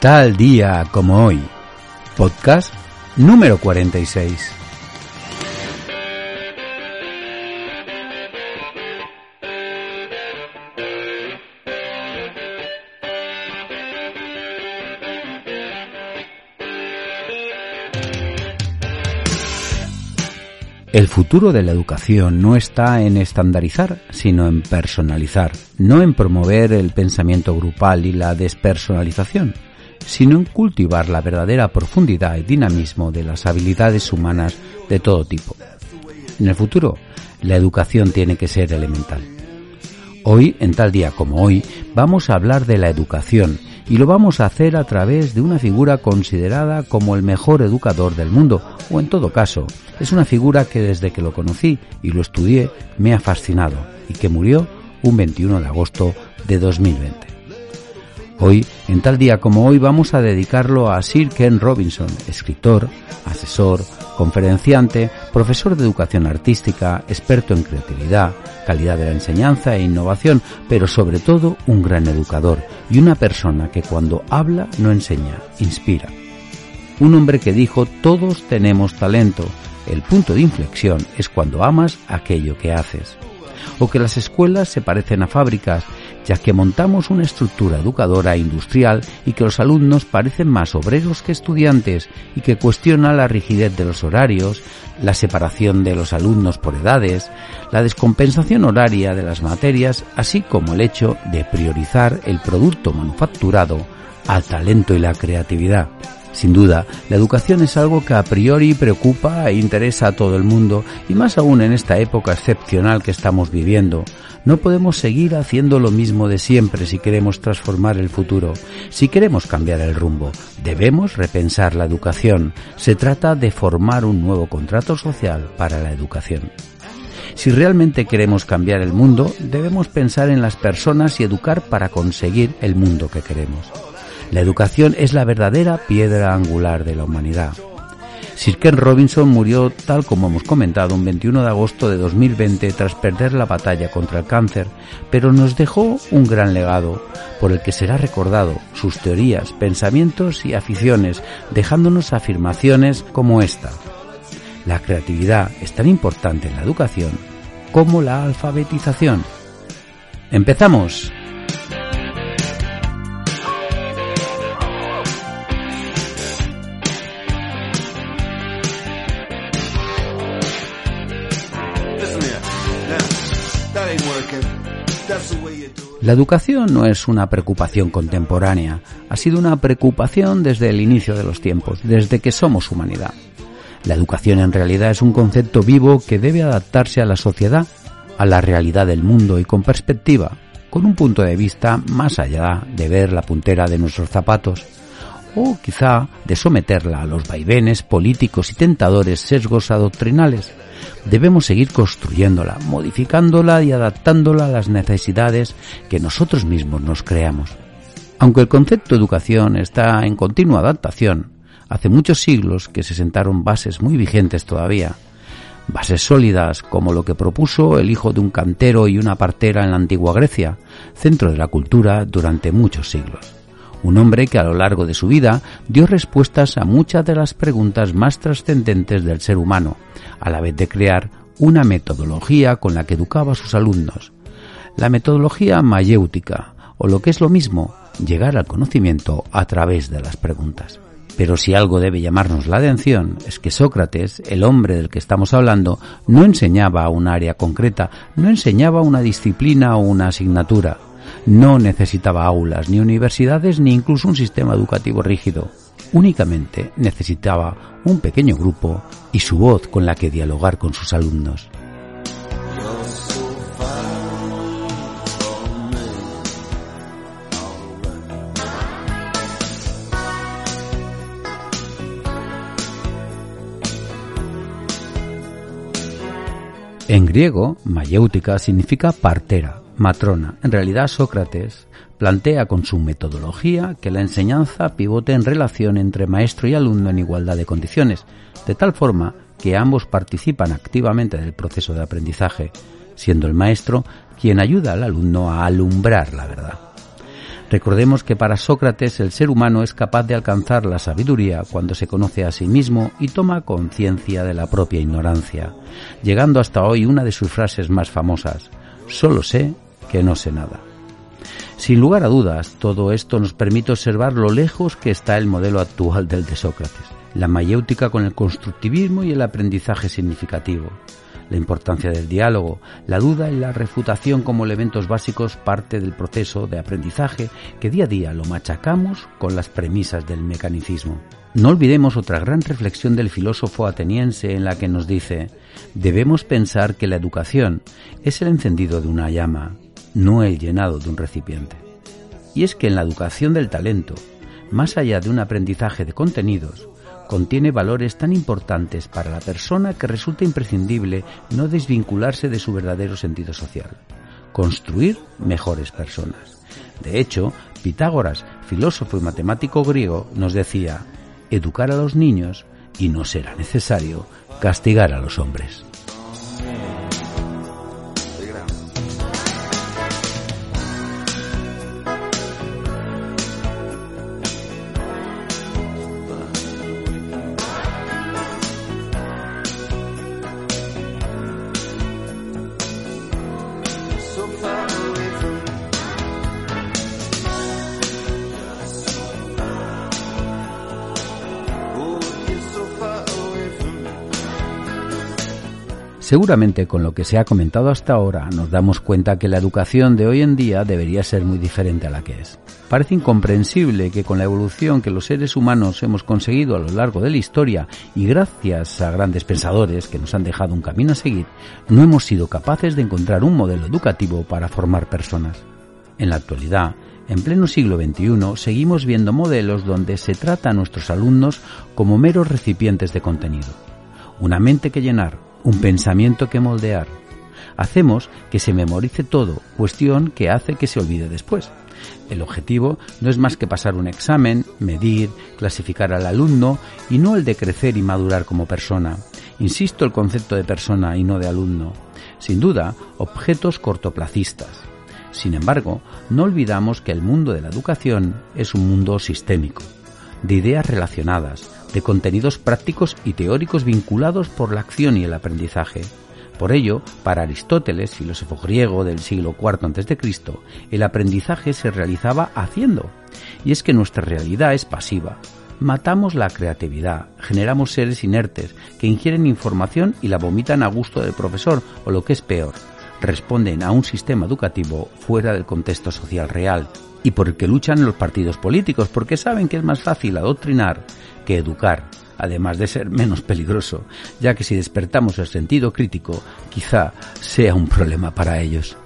Tal día como hoy. Podcast número 46. El futuro de la educación no está en estandarizar, sino en personalizar, no en promover el pensamiento grupal y la despersonalización, sino en cultivar la verdadera profundidad y dinamismo de las habilidades humanas de todo tipo. En el futuro, la educación tiene que ser elemental. Hoy, en tal día como hoy, vamos a hablar de la educación y lo vamos a hacer a través de una figura considerada como el mejor educador del mundo, o en todo caso, es una figura que desde que lo conocí y lo estudié me ha fascinado y que murió un 21 de agosto de 2020. Hoy, en tal día como hoy, vamos a dedicarlo a Sir Ken Robinson, escritor, asesor, conferenciante, profesor de educación artística, experto en creatividad, calidad de la enseñanza e innovación, pero sobre todo un gran educador y una persona que cuando habla no enseña, inspira. Un hombre que dijo todos tenemos talento, el punto de inflexión es cuando amas aquello que haces. O que las escuelas se parecen a fábricas, ya que montamos una estructura educadora industrial y que los alumnos parecen más obreros que estudiantes y que cuestiona la rigidez de los horarios, la separación de los alumnos por edades, la descompensación horaria de las materias, así como el hecho de priorizar el producto manufacturado al talento y la creatividad. Sin duda, la educación es algo que a priori preocupa e interesa a todo el mundo, y más aún en esta época excepcional que estamos viviendo. No podemos seguir haciendo lo mismo de siempre si queremos transformar el futuro, si queremos cambiar el rumbo. Debemos repensar la educación. Se trata de formar un nuevo contrato social para la educación. Si realmente queremos cambiar el mundo, debemos pensar en las personas y educar para conseguir el mundo que queremos. La educación es la verdadera piedra angular de la humanidad. Sir Ken Robinson murió, tal como hemos comentado, un 21 de agosto de 2020 tras perder la batalla contra el cáncer, pero nos dejó un gran legado por el que será recordado sus teorías, pensamientos y aficiones, dejándonos afirmaciones como esta. La creatividad es tan importante en la educación como la alfabetización. ¡Empezamos! La educación no es una preocupación contemporánea, ha sido una preocupación desde el inicio de los tiempos, desde que somos humanidad. La educación en realidad es un concepto vivo que debe adaptarse a la sociedad, a la realidad del mundo y con perspectiva, con un punto de vista más allá de ver la puntera de nuestros zapatos, o quizá de someterla a los vaivenes políticos y tentadores sesgos adoctrinales debemos seguir construyéndola, modificándola y adaptándola a las necesidades que nosotros mismos nos creamos. Aunque el concepto educación está en continua adaptación, hace muchos siglos que se sentaron bases muy vigentes todavía, bases sólidas como lo que propuso el hijo de un cantero y una partera en la antigua Grecia, centro de la cultura durante muchos siglos un hombre que a lo largo de su vida dio respuestas a muchas de las preguntas más trascendentes del ser humano, a la vez de crear una metodología con la que educaba a sus alumnos. La metodología mayéutica, o lo que es lo mismo, llegar al conocimiento a través de las preguntas. Pero si algo debe llamarnos la atención es que Sócrates, el hombre del que estamos hablando, no enseñaba un área concreta, no enseñaba una disciplina o una asignatura, no necesitaba aulas, ni universidades, ni incluso un sistema educativo rígido. Únicamente necesitaba un pequeño grupo y su voz con la que dialogar con sus alumnos. En griego, mayéutica significa partera, matrona. En realidad, Sócrates plantea con su metodología que la enseñanza pivote en relación entre maestro y alumno en igualdad de condiciones, de tal forma que ambos participan activamente del proceso de aprendizaje, siendo el maestro quien ayuda al alumno a alumbrar la verdad. Recordemos que para Sócrates el ser humano es capaz de alcanzar la sabiduría cuando se conoce a sí mismo y toma conciencia de la propia ignorancia, llegando hasta hoy una de sus frases más famosas, solo sé que no sé nada. Sin lugar a dudas, todo esto nos permite observar lo lejos que está el modelo actual del de Sócrates, la mayéutica con el constructivismo y el aprendizaje significativo la importancia del diálogo, la duda y la refutación como elementos básicos parte del proceso de aprendizaje que día a día lo machacamos con las premisas del mecanicismo. No olvidemos otra gran reflexión del filósofo ateniense en la que nos dice, debemos pensar que la educación es el encendido de una llama, no el llenado de un recipiente. Y es que en la educación del talento, más allá de un aprendizaje de contenidos, contiene valores tan importantes para la persona que resulta imprescindible no desvincularse de su verdadero sentido social. Construir mejores personas. De hecho, Pitágoras, filósofo y matemático griego, nos decía, educar a los niños y no será necesario castigar a los hombres. Seguramente con lo que se ha comentado hasta ahora nos damos cuenta que la educación de hoy en día debería ser muy diferente a la que es. Parece incomprensible que con la evolución que los seres humanos hemos conseguido a lo largo de la historia y gracias a grandes pensadores que nos han dejado un camino a seguir, no hemos sido capaces de encontrar un modelo educativo para formar personas. En la actualidad, en pleno siglo XXI, seguimos viendo modelos donde se trata a nuestros alumnos como meros recipientes de contenido. Una mente que llenar, un pensamiento que moldear. Hacemos que se memorice todo, cuestión que hace que se olvide después. El objetivo no es más que pasar un examen, medir, clasificar al alumno y no el de crecer y madurar como persona. Insisto el concepto de persona y no de alumno. Sin duda, objetos cortoplacistas. Sin embargo, no olvidamos que el mundo de la educación es un mundo sistémico, de ideas relacionadas, de contenidos prácticos y teóricos vinculados por la acción y el aprendizaje. Por ello, para Aristóteles, filósofo griego del siglo IV a.C., el aprendizaje se realizaba haciendo. Y es que nuestra realidad es pasiva. Matamos la creatividad, generamos seres inertes que ingieren información y la vomitan a gusto del profesor, o lo que es peor, responden a un sistema educativo fuera del contexto social real y por el que luchan los partidos políticos, porque saben que es más fácil adoctrinar que educar, además de ser menos peligroso, ya que si despertamos el sentido crítico, quizá sea un problema para ellos.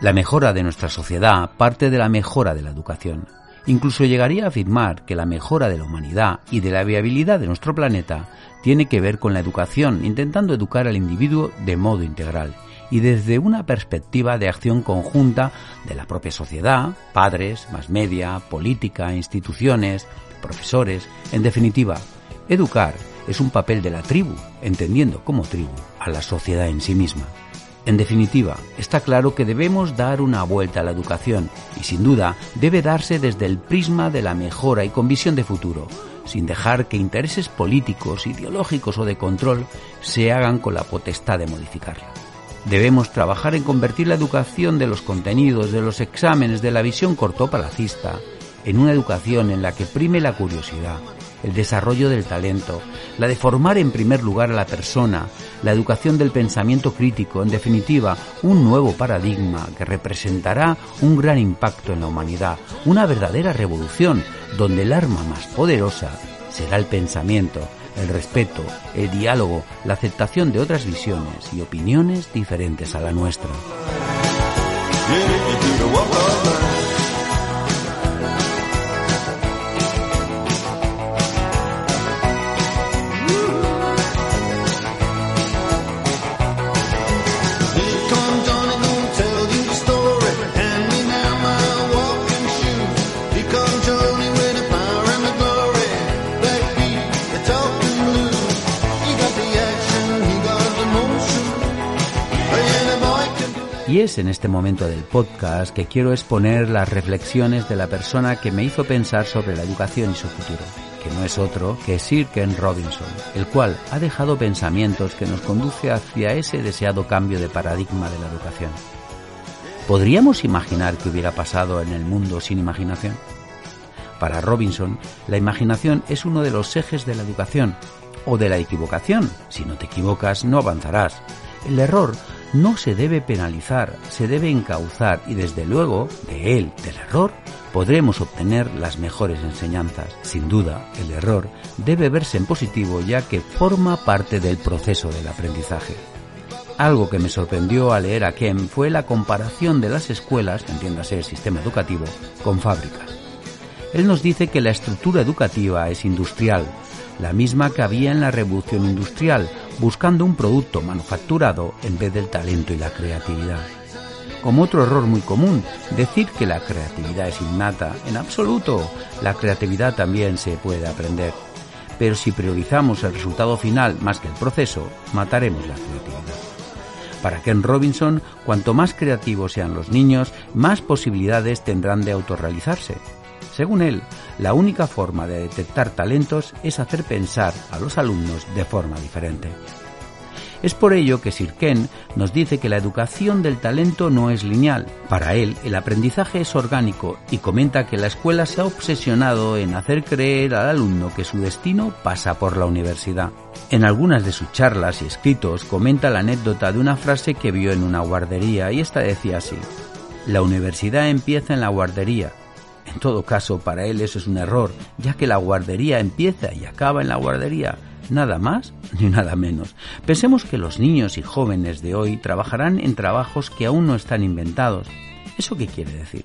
La mejora de nuestra sociedad parte de la mejora de la educación. Incluso llegaría a afirmar que la mejora de la humanidad y de la viabilidad de nuestro planeta tiene que ver con la educación, intentando educar al individuo de modo integral y desde una perspectiva de acción conjunta de la propia sociedad, padres, más media, política, instituciones, profesores, en definitiva, educar es un papel de la tribu, entendiendo como tribu a la sociedad en sí misma. En definitiva, está claro que debemos dar una vuelta a la educación y sin duda debe darse desde el prisma de la mejora y con visión de futuro, sin dejar que intereses políticos, ideológicos o de control se hagan con la potestad de modificarla. Debemos trabajar en convertir la educación de los contenidos, de los exámenes, de la visión cortoplacista, en una educación en la que prime la curiosidad, el desarrollo del talento, la de formar en primer lugar a la persona, la educación del pensamiento crítico, en definitiva, un nuevo paradigma que representará un gran impacto en la humanidad, una verdadera revolución, donde el arma más poderosa será el pensamiento, el respeto, el diálogo, la aceptación de otras visiones y opiniones diferentes a la nuestra. Y es en este momento del podcast que quiero exponer las reflexiones de la persona que me hizo pensar sobre la educación y su futuro, que no es otro que Sir Ken Robinson, el cual ha dejado pensamientos que nos conduce hacia ese deseado cambio de paradigma de la educación. ¿Podríamos imaginar qué hubiera pasado en el mundo sin imaginación? Para Robinson, la imaginación es uno de los ejes de la educación o de la equivocación. Si no te equivocas, no avanzarás. El error no se debe penalizar, se debe encauzar y desde luego, de él, del error, podremos obtener las mejores enseñanzas. Sin duda, el error debe verse en positivo ya que forma parte del proceso del aprendizaje. Algo que me sorprendió al leer a Kem fue la comparación de las escuelas, entiéndase el sistema educativo, con fábricas. Él nos dice que la estructura educativa es industrial, la misma que había en la revolución industrial, buscando un producto manufacturado en vez del talento y la creatividad. Como otro error muy común, decir que la creatividad es innata, en absoluto, la creatividad también se puede aprender. Pero si priorizamos el resultado final más que el proceso, mataremos la creatividad. Para Ken Robinson, cuanto más creativos sean los niños, más posibilidades tendrán de autorrealizarse. Según él, la única forma de detectar talentos es hacer pensar a los alumnos de forma diferente. Es por ello que Sir Ken nos dice que la educación del talento no es lineal. Para él, el aprendizaje es orgánico y comenta que la escuela se ha obsesionado en hacer creer al alumno que su destino pasa por la universidad. En algunas de sus charlas y escritos comenta la anécdota de una frase que vio en una guardería y esta decía así: La universidad empieza en la guardería en todo caso, para él eso es un error, ya que la guardería empieza y acaba en la guardería, nada más ni nada menos. Pensemos que los niños y jóvenes de hoy trabajarán en trabajos que aún no están inventados. ¿Eso qué quiere decir?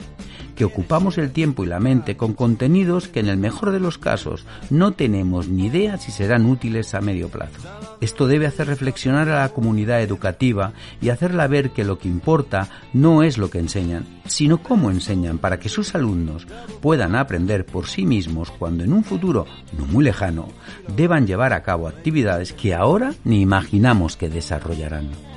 Que ocupamos el tiempo y la mente con contenidos que en el mejor de los casos no tenemos ni idea si serán útiles a medio plazo. Esto debe hacer reflexionar a la comunidad educativa y hacerla ver que lo que importa no es lo que enseñan, sino cómo enseñan para que sus alumnos puedan aprender por sí mismos cuando en un futuro no muy lejano deban llevar a cabo actividades que ahora ni imaginamos que desarrollarán.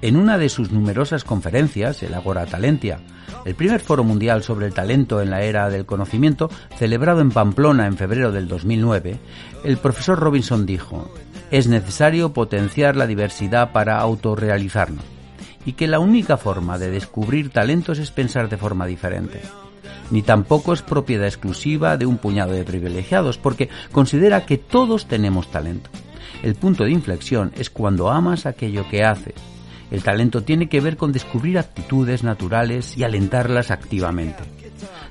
En una de sus numerosas conferencias, el Agora Talentia, el primer foro mundial sobre el talento en la era del conocimiento, celebrado en Pamplona en febrero del 2009, el profesor Robinson dijo, es necesario potenciar la diversidad para autorrealizarnos y que la única forma de descubrir talentos es pensar de forma diferente. Ni tampoco es propiedad exclusiva de un puñado de privilegiados, porque considera que todos tenemos talento. El punto de inflexión es cuando amas aquello que haces el talento tiene que ver con descubrir actitudes naturales y alentarlas activamente.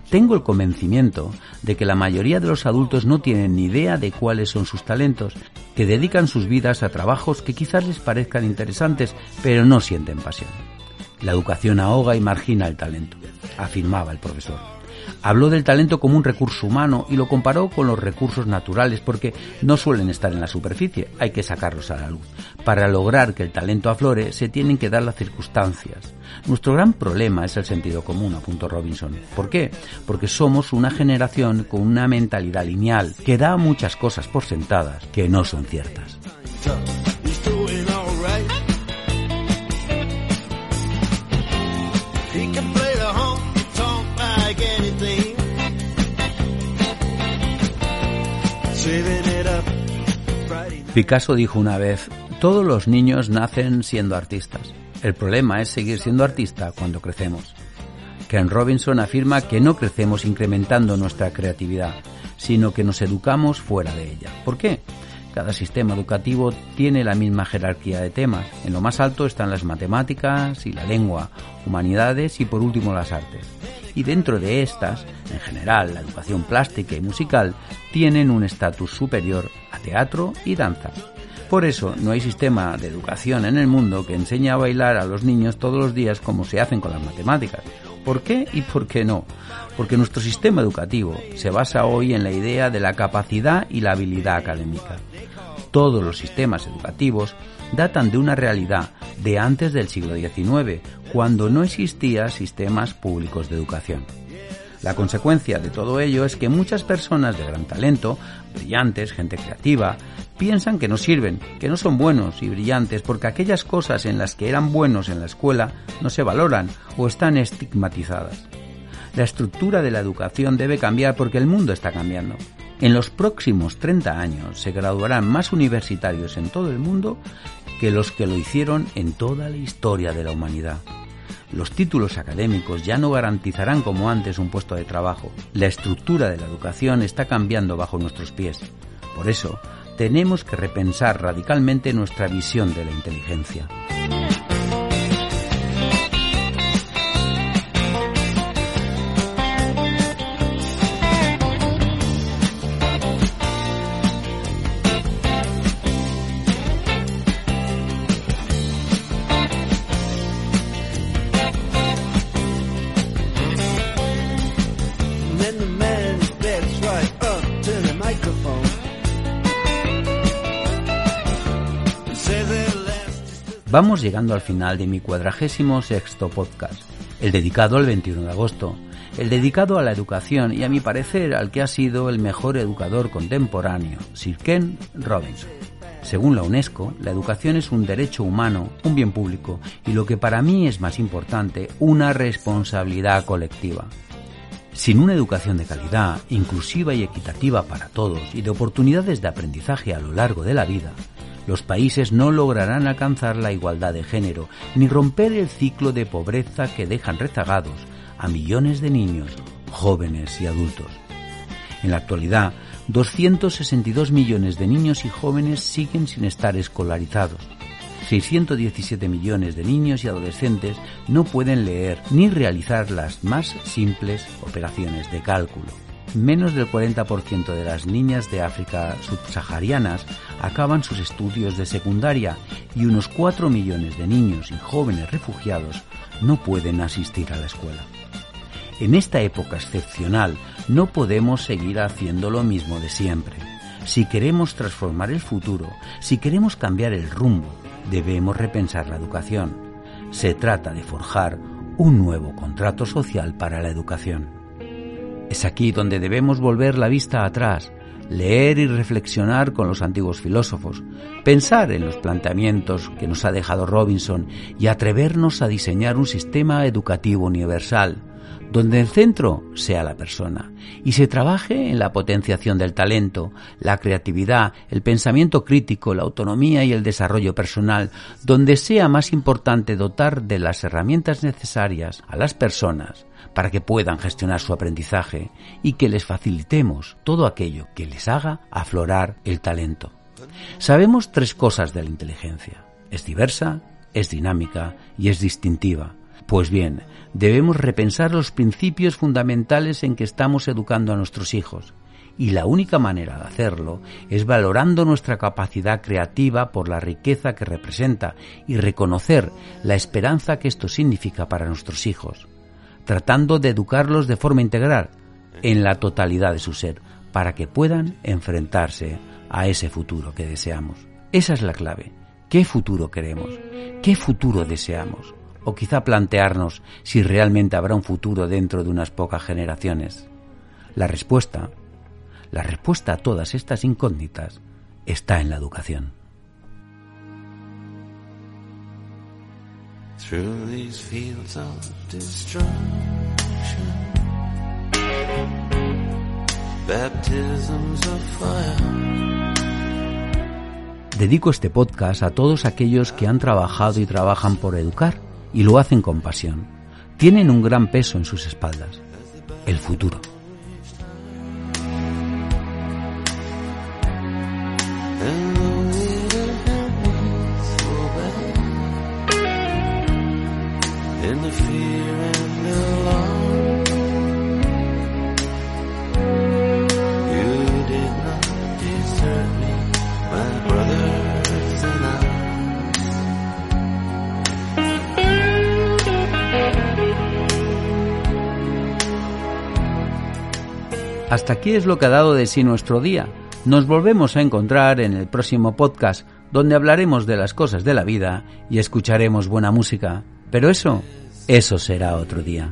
Tengo el convencimiento de que la mayoría de los adultos no tienen ni idea de cuáles son sus talentos, que dedican sus vidas a trabajos que quizás les parezcan interesantes, pero no sienten pasión. La educación ahoga y margina el talento, afirmaba el profesor. Habló del talento como un recurso humano y lo comparó con los recursos naturales porque no suelen estar en la superficie, hay que sacarlos a la luz. Para lograr que el talento aflore se tienen que dar las circunstancias. Nuestro gran problema es el sentido común, apuntó Robinson. ¿Por qué? Porque somos una generación con una mentalidad lineal que da muchas cosas por sentadas que no son ciertas. Picasso dijo una vez, todos los niños nacen siendo artistas. El problema es seguir siendo artista cuando crecemos. Ken Robinson afirma que no crecemos incrementando nuestra creatividad, sino que nos educamos fuera de ella. ¿Por qué? Cada sistema educativo tiene la misma jerarquía de temas. En lo más alto están las matemáticas y la lengua, humanidades y por último las artes. Y dentro de estas, en general, la educación plástica y musical tienen un estatus superior a teatro y danza. Por eso no hay sistema de educación en el mundo que enseñe a bailar a los niños todos los días como se hacen con las matemáticas ¿Por qué y por qué no? Porque nuestro sistema educativo se basa hoy en la idea de la capacidad y la habilidad académica. Todos los sistemas educativos datan de una realidad de antes del siglo XIX, cuando no existían sistemas públicos de educación. La consecuencia de todo ello es que muchas personas de gran talento, brillantes, gente creativa, piensan que no sirven, que no son buenos y brillantes porque aquellas cosas en las que eran buenos en la escuela no se valoran o están estigmatizadas. La estructura de la educación debe cambiar porque el mundo está cambiando. En los próximos 30 años se graduarán más universitarios en todo el mundo que los que lo hicieron en toda la historia de la humanidad. Los títulos académicos ya no garantizarán como antes un puesto de trabajo. La estructura de la educación está cambiando bajo nuestros pies. Por eso, tenemos que repensar radicalmente nuestra visión de la inteligencia. Vamos llegando al final de mi cuadragésimo sexto podcast, el dedicado al 21 de agosto, el dedicado a la educación y a mi parecer al que ha sido el mejor educador contemporáneo, Sir Ken Robinson. Según la UNESCO, la educación es un derecho humano, un bien público y lo que para mí es más importante, una responsabilidad colectiva. Sin una educación de calidad, inclusiva y equitativa para todos y de oportunidades de aprendizaje a lo largo de la vida, los países no lograrán alcanzar la igualdad de género ni romper el ciclo de pobreza que dejan rezagados a millones de niños, jóvenes y adultos. En la actualidad, 262 millones de niños y jóvenes siguen sin estar escolarizados. 617 millones de niños y adolescentes no pueden leer ni realizar las más simples operaciones de cálculo menos del 40% de las niñas de África subsaharianas acaban sus estudios de secundaria y unos 4 millones de niños y jóvenes refugiados no pueden asistir a la escuela. En esta época excepcional no podemos seguir haciendo lo mismo de siempre. Si queremos transformar el futuro, si queremos cambiar el rumbo, debemos repensar la educación. Se trata de forjar un nuevo contrato social para la educación. Es aquí donde debemos volver la vista atrás, leer y reflexionar con los antiguos filósofos, pensar en los planteamientos que nos ha dejado Robinson y atrevernos a diseñar un sistema educativo universal, donde el centro sea la persona y se trabaje en la potenciación del talento, la creatividad, el pensamiento crítico, la autonomía y el desarrollo personal, donde sea más importante dotar de las herramientas necesarias a las personas para que puedan gestionar su aprendizaje y que les facilitemos todo aquello que les haga aflorar el talento. Sabemos tres cosas de la inteligencia. Es diversa, es dinámica y es distintiva. Pues bien, debemos repensar los principios fundamentales en que estamos educando a nuestros hijos. Y la única manera de hacerlo es valorando nuestra capacidad creativa por la riqueza que representa y reconocer la esperanza que esto significa para nuestros hijos tratando de educarlos de forma integral en la totalidad de su ser, para que puedan enfrentarse a ese futuro que deseamos. Esa es la clave. ¿Qué futuro queremos? ¿Qué futuro deseamos? O quizá plantearnos si realmente habrá un futuro dentro de unas pocas generaciones. La respuesta, la respuesta a todas estas incógnitas está en la educación. Dedico este podcast a todos aquellos que han trabajado y trabajan por educar y lo hacen con pasión. Tienen un gran peso en sus espaldas, el futuro. Hasta aquí es lo que ha dado de sí nuestro día. Nos volvemos a encontrar en el próximo podcast, donde hablaremos de las cosas de la vida y escucharemos buena música. Pero eso, eso será otro día.